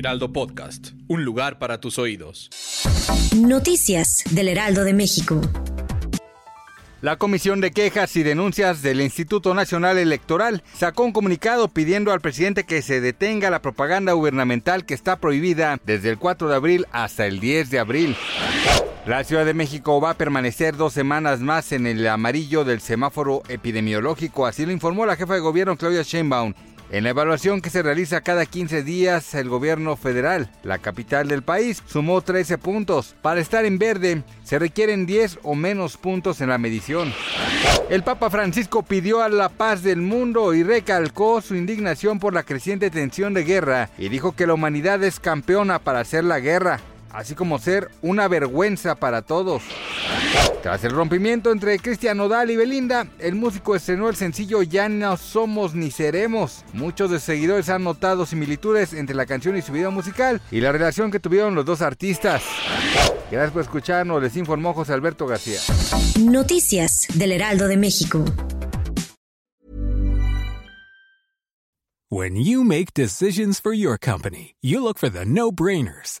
Heraldo Podcast, un lugar para tus oídos. Noticias del Heraldo de México. La Comisión de Quejas y Denuncias del Instituto Nacional Electoral sacó un comunicado pidiendo al presidente que se detenga la propaganda gubernamental que está prohibida desde el 4 de abril hasta el 10 de abril. La Ciudad de México va a permanecer dos semanas más en el amarillo del semáforo epidemiológico, así lo informó la jefa de gobierno Claudia Sheinbaum. En la evaluación que se realiza cada 15 días, el gobierno federal, la capital del país, sumó 13 puntos. Para estar en verde, se requieren 10 o menos puntos en la medición. El Papa Francisco pidió a la paz del mundo y recalcó su indignación por la creciente tensión de guerra y dijo que la humanidad es campeona para hacer la guerra, así como ser una vergüenza para todos. Tras el rompimiento entre Cristian Nodal y Belinda, el músico estrenó el sencillo Ya no somos ni seremos. Muchos de sus seguidores han notado similitudes entre la canción y su video musical y la relación que tuvieron los dos artistas. Gracias por escucharnos, les informó José Alberto García. Noticias del Heraldo de México. When you make decisions for your company, you look for the no-brainers.